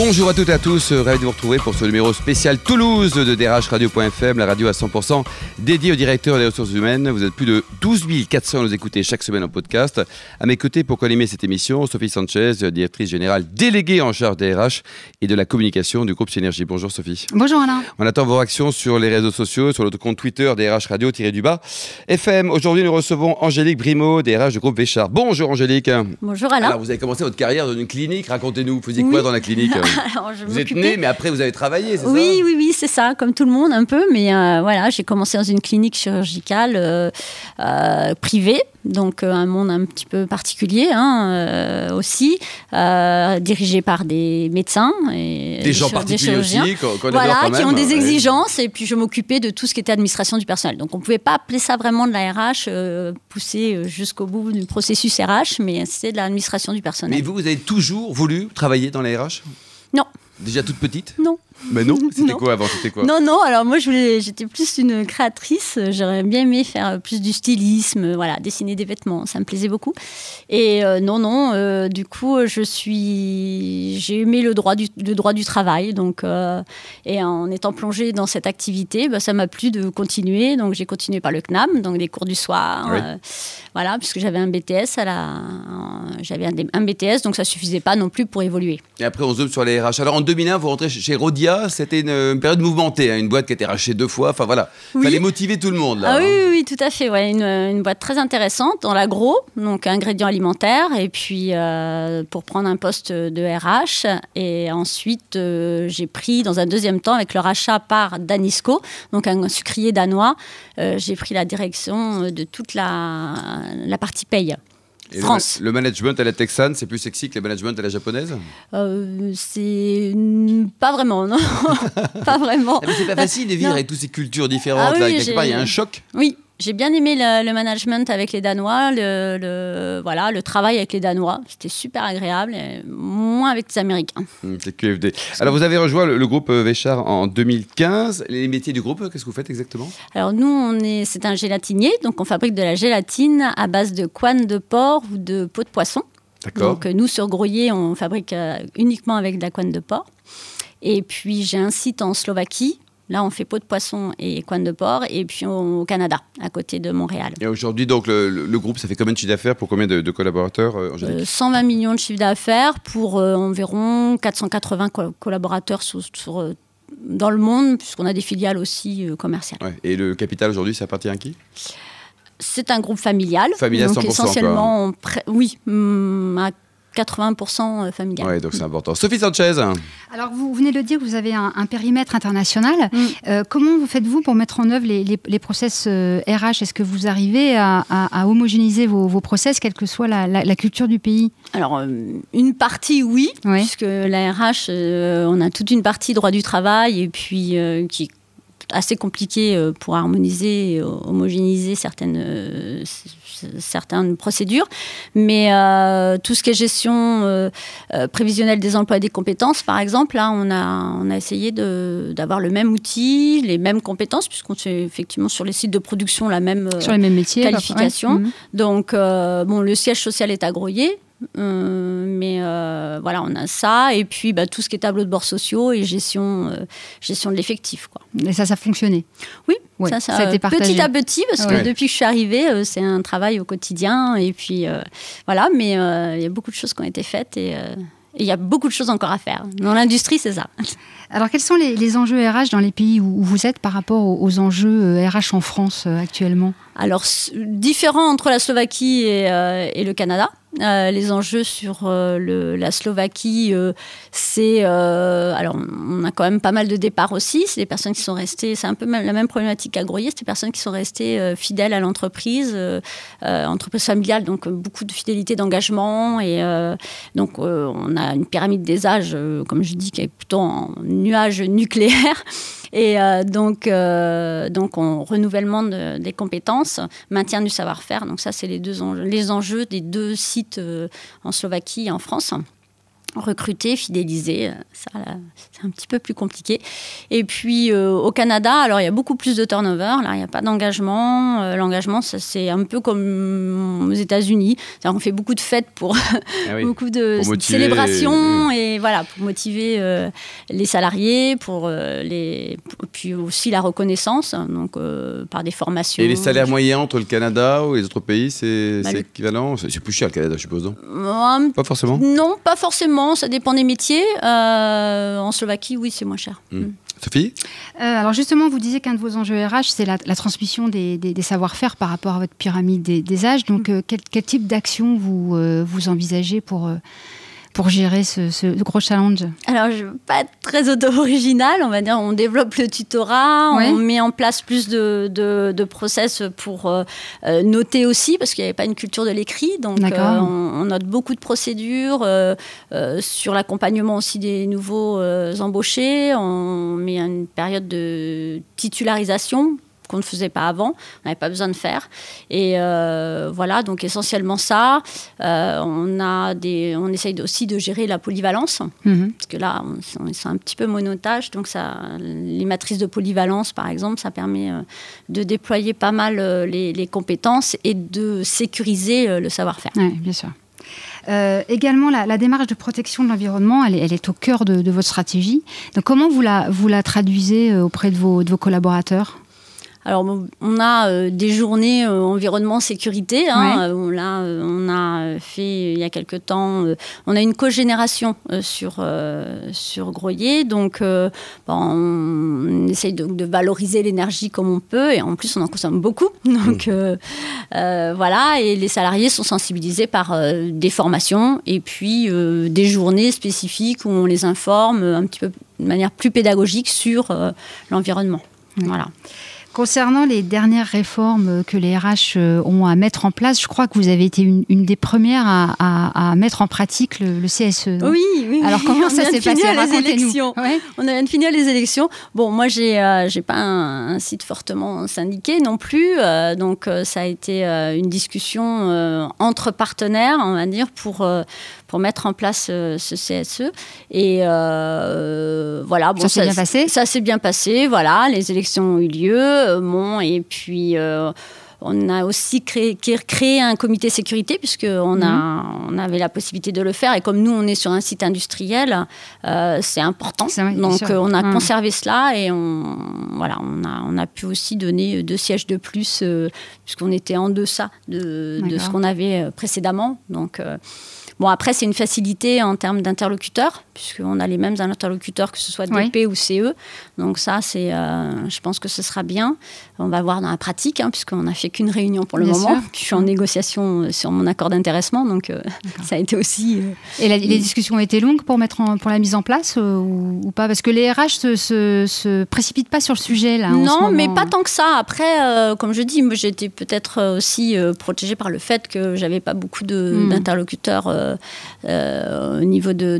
Bonjour à toutes et à tous, ravi de vous retrouver pour ce numéro spécial Toulouse de Radio.fm, la radio à 100% dédiée au directeur des ressources humaines. Vous êtes plus de 12 400 à nous écouter chaque semaine en podcast. À mes côtés pour co cette émission, Sophie Sanchez, directrice générale déléguée en charge des RH et de la communication du groupe Synergie. Bonjour Sophie. Bonjour Alain. On attend vos réactions sur les réseaux sociaux, sur notre compte Twitter DRH Radio-du-bas. FM, aujourd'hui nous recevons Angélique Brimo, DRH du groupe Véchard. Bonjour Angélique. Bonjour Alain. Alors vous avez commencé votre carrière dans une clinique, racontez-nous, vous faisiez quoi dans la clinique? vous êtes né, mais après vous avez travaillé, c'est ça Oui, oui, oui, c'est ça, comme tout le monde un peu. Mais euh, voilà, j'ai commencé dans une clinique chirurgicale euh, euh, privée donc un monde un petit peu particulier hein, aussi, dirigé par des médecins et des, gens particuliers aussi, voilà, qui ont des exigences. Et puis je m'occupais de tout ce qui était administration du personnel. Donc on ne pouvait pas appeler ça vraiment de la RH, poussé jusqu'au bout du processus RH, mais c'était de l'administration du personnel. Mais vous, vous avez toujours voulu travailler dans la RH non. Déjà toute petite? Non. Mais non, c'était quoi avant C'était quoi Non, non, alors moi j'étais plus une créatrice, j'aurais bien aimé faire plus du stylisme, voilà, dessiner des vêtements, ça me plaisait beaucoup. Et euh, non, non, euh, du coup je suis, j'ai aimé le droit du, le droit du travail, donc, euh, et en étant plongée dans cette activité, bah, ça m'a plu de continuer, donc j'ai continué par le CNAM, donc les cours du soir, voilà, puisque j'avais un BTS à la, j'avais un, BTS, donc ça suffisait pas non plus pour évoluer. Et après on zoome sur les RH. Alors en 2001, vous rentrez chez Rodia c'était une, période mouvementée, hein, une boîte qui a été rachetée deux fois. Enfin voilà, il fallait motiver tout le monde. Là, ah, oui, hein. oui, tout à fait. Ouais. Une, boîte très intéressante dans l'agro, donc ingrédients alimentaires, et puis euh, pour prendre un poste de RH. Et ensuite, euh, j'ai pris dans un deuxième temps, avec le rachat par Danisco, donc un sucrier danois, euh, j'ai pris la direction de toute la, la partie paye. France. Le, management à la texane, c'est plus sexy que le management à la japonaise? Euh, C'est pas vraiment, non. pas vraiment. Ah, c'est pas facile de vivre avec toutes ces cultures différentes. Ah, oui, il y a un choc. Oui, j'ai bien aimé le, management avec les Danois, le, voilà, le travail avec les Danois. C'était super agréable, moins avec les Américains. Hum, c'est QFD. Alors, vous avez rejoint le, groupe Véchard en 2015. Les métiers du groupe, qu'est-ce que vous faites exactement? Alors, nous, on est, c'est un gélatinier, donc on fabrique de la gélatine à base de couenne de porc ou de peau de poisson. D'accord. Donc, nous, sur Groyer, on fabrique euh, uniquement avec de la couenne de porc. Et puis, j'ai un site en Slovaquie Là, on fait peau de poisson et coin de porc, et puis au Canada, à côté de Montréal. Et aujourd'hui, donc, le, groupe, ça fait combien de chiffre d'affaires pour combien de, collaborateurs 120 euh, millions de chiffre d'affaires pour euh, environ 480 collaborateurs euh, dans le monde, puisqu'on a des filiales aussi commerciales. Et le capital aujourd'hui, ça appartient à qui? C'est un groupe familial. Familial donc 100%, essentiellement, oui, mm, à 80% euh, familial. Oui, donc c'est important. Sophie Sanchez. Alors, vous venez de le dire, vous avez un, périmètre international. Mm. Euh, comment faites-vous pour mettre en œuvre les, les, process RH euh, Est-ce que vous arrivez à, homogénéiser vos, vos, process, quelle que soit la, culture du pays? Alors, une partie, oui, puisque la RH, on a toute une partie droit du travail et puis qui est assez compliqué pour harmoniser, homogénéiser certaines certaines procédures, mais euh, tout ce qui est gestion euh, euh, prévisionnelle des emplois et des compétences, par exemple, là, on a, on a essayé d'avoir le même outil, les mêmes compétences, puisqu'on fait effectivement sur les sites de production la même, sur les mêmes métiers, qualification. Mhm. Donc, bon, le siège social est à Groyer, euh, mais euh, voilà, on a ça. Et puis bah, tout ce qui est tableau de bord sociaux et gestion, euh, gestion de l'effectif. Quoi. Et ça, ça fonctionnait Oui, ça, ça, petit à petit, parce que depuis que je suis arrivée, c'est un travail au quotidien. Et puis voilà, mais il y a beaucoup de choses qui ont été faites et il y a beaucoup de choses encore à faire. Dans l'industrie, c'est ça. Alors, quels sont les, enjeux RH dans les pays où, vous êtes par rapport aux, enjeux RH en France actuellement? Alors, différents entre la Slovaquie et le Canada. Euh, les enjeux sur euh, la Slovaquie, euh, c'est alors on a quand même pas mal de départs aussi. C'est des personnes qui sont restées, c'est un peu la même problématique qu'à Groyer, c'est des personnes qui sont restées fidèles à l'entreprise, entreprise familiale, donc beaucoup de fidélité, d'engagement et donc on a une pyramide des âges, comme je dis, qui est plutôt en nuage nucléaire. Et donc, donc on, renouvellement des compétences, maintien du savoir-faire. Donc ça, c'est les deux enjeux, les enjeux des deux sites euh, en Slovaquie et en France. Recruter, fidéliser, ça c'est un petit peu plus compliqué. Et puis au Canada, alors il y a beaucoup plus de turnover, là il n'y a pas d'engagement. L'engagement, c'est un peu comme aux États-Unis, on fait beaucoup de fêtes pour ah beaucoup de célébrations et... voilà pour motiver les salariés, pour les puis aussi la reconnaissance, donc par des formations. Et les salaires moyens entre le Canada ou les autres pays, c'est bah, équivalent? C'est plus cher le Canada, je suppose. Non? Pas forcément? Non, pas forcément ça dépend des métiers. Euh, en Slovaquie, oui, c'est moins cher. Hmm. Hmm. Sophie euh, Alors justement, vous disiez qu'un de vos enjeux RH, c'est la, transmission des, savoir-faire par rapport à votre pyramide des, âges. Donc, hmm. euh, quel, quel, type d'action vous, vous envisagez pour pour gérer ce, gros challenge Alors, je ne veux pas être très auto-original, on va dire, on développe le tutorat, on met en place plus de, de, process pour euh, euh, noter aussi, parce qu'il n'y avait pas une culture de l'écrit, donc euh, on, note beaucoup de procédures sur l'accompagnement aussi des nouveaux embauchés, on met une période de titularisation qu'on ne faisait pas avant, on n'avait pas besoin de faire. Et euh, voilà, donc essentiellement ça. Euh, on, a des, on essaye aussi de gérer la polyvalence, mhm. parce que là, on, c'est un petit peu monotage. Donc ça, les matrices de polyvalence, par exemple, ça permet euh, de déployer pas mal les, compétences et de sécuriser le savoir-faire. Oui, bien sûr. également, la, démarche de protection de l'environnement, elle, elle, est au cœur de, votre stratégie. Donc, comment vous la, vous la traduisez auprès de vos, de vos collaborateurs? Alors, on a euh, des journées euh, environnement sécurité. Hein, euh, là, on a fait il y a quelque temps, on a une cogénération sur sur Groyer, donc on essaye de, valoriser l'énergie comme on peut, et en plus on en consomme beaucoup. Donc mmh. voilà, et les salariés sont sensibilisés par des formations et puis des journées spécifiques où on les informe un petit peu de manière plus pédagogique sur l'environnement. Voilà. Concernant les dernières réformes que les RH euh, ont à mettre en place, je crois que vous avez été une, des premières à, mettre en pratique le, CSE. oui, oui. Alors comment ça s'est passé les élections. On a de finir les élections. Bon, moi j'ai euh, j'ai pas un, site fortement syndiqué non plus, euh, donc ça a été une discussion entre partenaires, on va dire, pour pour mettre en place ce CSE. Et voilà, bon, ça s'est bien passé? Ça s'est bien passé. Voilà, les élections ont eu lieu. Bon, et puis euh, on a aussi créé, créé, un comité sécurité puisqu'on a, mhm. on avait la possibilité de le faire. Et comme nous, on est sur un site industriel, euh, c'est important. Donc, euh, on a mhm. conservé cela et on, voilà, on, a, on a pu aussi donner deux sièges de plus puisqu'on était en deçà de, de ce qu'on avait précédemment. Donc, Bon, après, c'est une facilité en termes d'interlocuteurs, puisqu'on a les mêmes interlocuteurs, que ce soit DP ou CE. Donc ça, c'est, euh, je pense que ce sera bien. On va voir dans la pratique, hein, puisqu'on n'a fait qu'une réunion pour le moment. je suis en négociation euh, sur mon accord d'intéressement, donc euh, ça a été aussi... Et les discussions ont été longues pour, mettre pour la mise en place ou, pas? Parce que les RH se, se, se, précipitent pas sur le sujet, là. Non, mais pas tant que ça. Après, comme je dis, j'étais peut-être aussi protégée par le fait que j'avais pas beaucoup hmm. d'interlocuteurs euh, euh, au niveau de,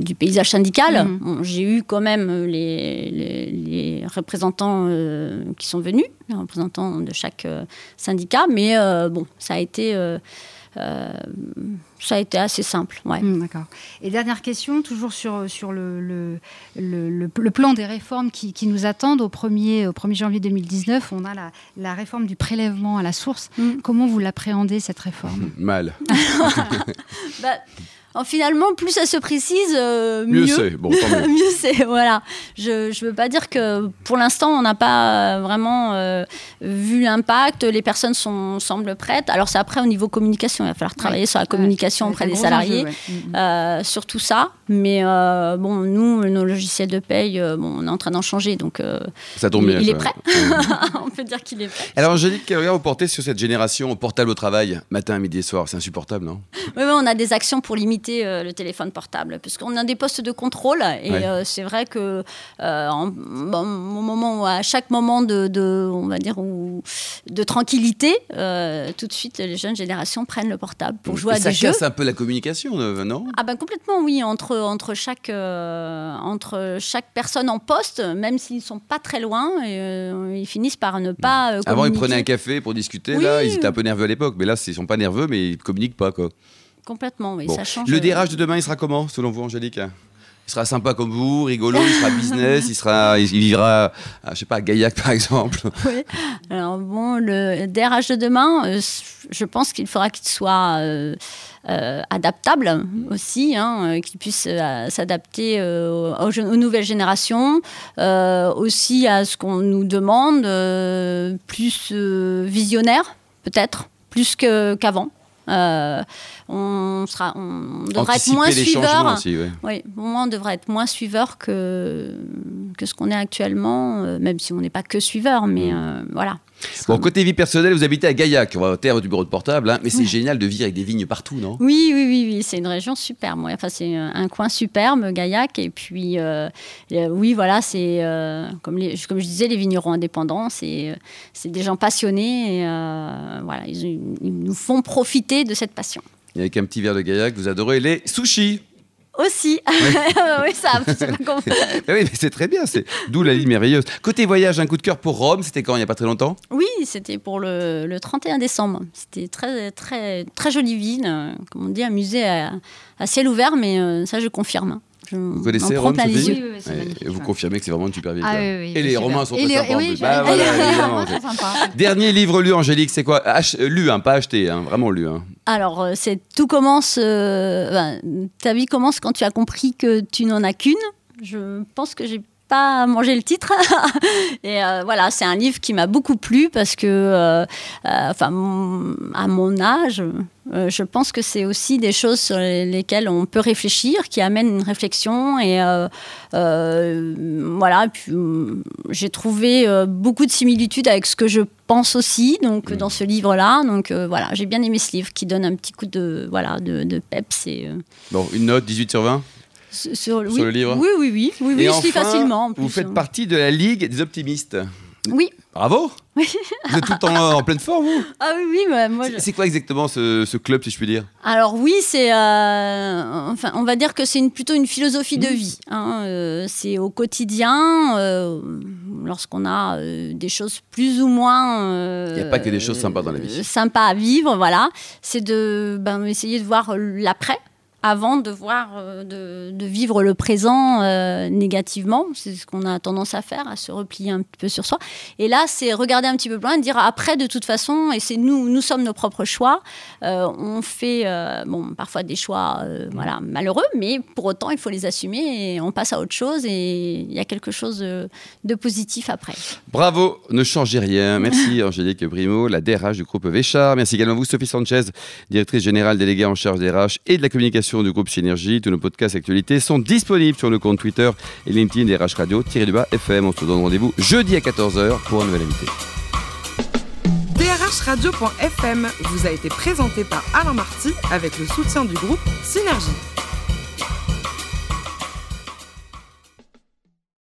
du paysage syndical. Mhm. j'ai eu quand même les, représentants euh, qui sont venus, les représentants de chaque syndicat, mais bon, ça a été ça a été assez simple. Ouais. Hmm, d'accord. Et dernière question, toujours sur, sur le, le, le, plan des réformes qui, qui, nous attendent. Au 1er, au 1er janvier 2019, on a la, la réforme du prélèvement à la source. Hmm. Comment vous l'appréhendez, cette réforme? Mal. bah, finalement, plus ça se précise, euh, mieux, c'est. Bon, mieux c'est, voilà. Je ne veux pas dire que pour l'instant, on n'a pas vraiment euh, vu l'impact. Les personnes sont, semblent prêtes. Alors, c'est après au niveau communication. Il va falloir travailler sur la communication auprès des salariés, euh, sur tout ça. Mais bon, nous, nos logiciels de paye, bon, on est en train d'en changer. Donc, ça tombe il, il est prêt. on peut dire qu'il est prêt. Alors, Angélique, quel regard vous portez sur cette génération portable au travail, matin, midi et soir? C'est insupportable, non? Oui, on a des actions pour limiter euh, le téléphone portable, puisqu'on a des postes de contrôle et euh, c'est vrai que euh, au moment à chaque moment de, on va dire, de tranquillité, tout de suite les jeunes générations prennent le portable pour jouer à des jeux. Ça casse un peu la communication, non Ah ben complètement oui, entre entre chaque entre chaque personne en poste, même s'ils sont pas très loin, ils finissent par ne pas. Avant ils prenaient un café pour discuter, là ils étaient un peu nerveux à l'époque, mais là ils sont pas nerveux, mais ils communiquent pas quoi. Complètement, oui, Bon. ça change. Le euh, DRH de demain, il sera comment, selon vous, Angélique? Il sera sympa comme vous, rigolo, il sera business, il, sera, il vivra, à, je sais pas, à Gaillac par exemple. Oui. Alors bon, le DRH de demain, euh, je pense qu'il faudra qu'il soit euh, euh, adaptable aussi, hein, euh, qu'il puisse euh, s'adapter euh, aux, nouvelles générations, euh, aussi à ce qu'on nous demande, euh, plus euh, visionnaire peut-être, plus que- qu'avant. Euh, on, sera, on devrait être moins suiveur. aussi, ouais. Oui, on devrait être moins suiveur que, que ce qu'on est actuellement, euh, même si on n'est pas que suiveur, mais euh, voilà. Bon, côté vie personnelle, vous habitez à Gaillac, on va au terme du bureau de portable, hein, mais c'est génial de vivre avec des vignes partout, non? Oui, oui, oui, oui, c'est une région superbe. ouais. Enfin, c'est un un coin superbe, Gaillac. Et puis, euh, euh, oui, voilà, c'est euh, comme, les- comme je disais, les vignerons indépendants, c'est euh, des gens passionnés. Et, euh, voilà, ils, ils nous font profiter de cette passion. Et avec un petit verre de Gaillac, vous adorez les sushis. Aussi, oui, ça, c'est pas oui, mais c'est très bien, c'est d'où la ligne merveilleuse. Côté voyage, un coup de cœur pour Rome, c'était quand Il n'y a pas très longtemps? Oui, c'était pour le, le 31 décembre. C'était très, très, très jolie ville, euh, comme on dit, un musée à, à ciel ouvert, mais euh, ça, je confirme. Je, Vous connaissez Rome, Sophie. Oui, oui, et Vous confirmez que c'est vraiment une super ville. Ah quoi. oui, oui, et les. Romains sont Et très les- sympas. Bah, voilà, les-. Dernier livre lu, Angélique, c'est quoi? Ach- Lu, hein, pas acheté, hein, vraiment lu. hein. Alors, euh, c'est tout commence. euh, ben, ta vie commence quand tu as compris que tu n'en as qu'une. Je pense que j'ai pas mangé le titre. Et euh, voilà, c'est un livre qui m'a beaucoup plu parce que, euh, euh, enfin, à mon âge, je pense que c'est aussi des choses sur les- lesquelles on peut réfléchir, qui amènent une réflexion. Et voilà, euh, j'ai trouvé beaucoup de similitudes avec ce que je pense aussi, donc dans ce livre-là. Donc voilà, j'ai bien aimé ce livre qui donne un petit coup de voilà de, de peps et Bon, une note, 18 sur 20 sur, sur- oui, le livre Oui, oui, oui, oui, oui, Et je lis facilement. en Vous faites partie de la Ligue des optimistes. Oui. Bravo Vous êtes tout le temps en, en pleine forme, vous? Ah oui, oui, mais moi. je- C'est- quoi exactement ce, ce club, si je puis dire? Alors oui, c'est, euh, enfin, on va dire que c'est une, plutôt une philosophie Mmh. de vie. hein, euh, c'est au quotidien, euh, lorsqu'on a des choses plus ou moins. Il y a pas que des choses sympas dans la vie. Sympas à vivre, voilà. C'est de ben, essayer de voir l'après. Avant de voir, euh, de, de vivre le présent euh, négativement, c'est ce qu'on a tendance à faire, à se replier un petit peu sur soi. Et là, c'est regarder un petit peu plus loin et dire après, de toute façon, et c'est nous, nous sommes nos propres choix. Euh, on fait, euh, bon, parfois des choix, voilà, malheureux, mais pour autant, il faut les assumer et on passe à autre chose et il y a quelque chose de, de positif après. Bravo, ne changez rien. Merci Angélique Brimo, la DRH du groupe Véchard. Merci également à vous Sophie Sanchez, directrice générale déléguée en charge des RH et de la communication du groupe Synergie. Tous nos podcasts actualités sont disponibles sur le compte Twitter et LinkedIn des RH Radio du bas FM. On se donne rendez-vous jeudi à 14h pour un nouvel invité. DRHradio.fm vous a été présenté par Alain Marty avec le soutien du groupe Synergie.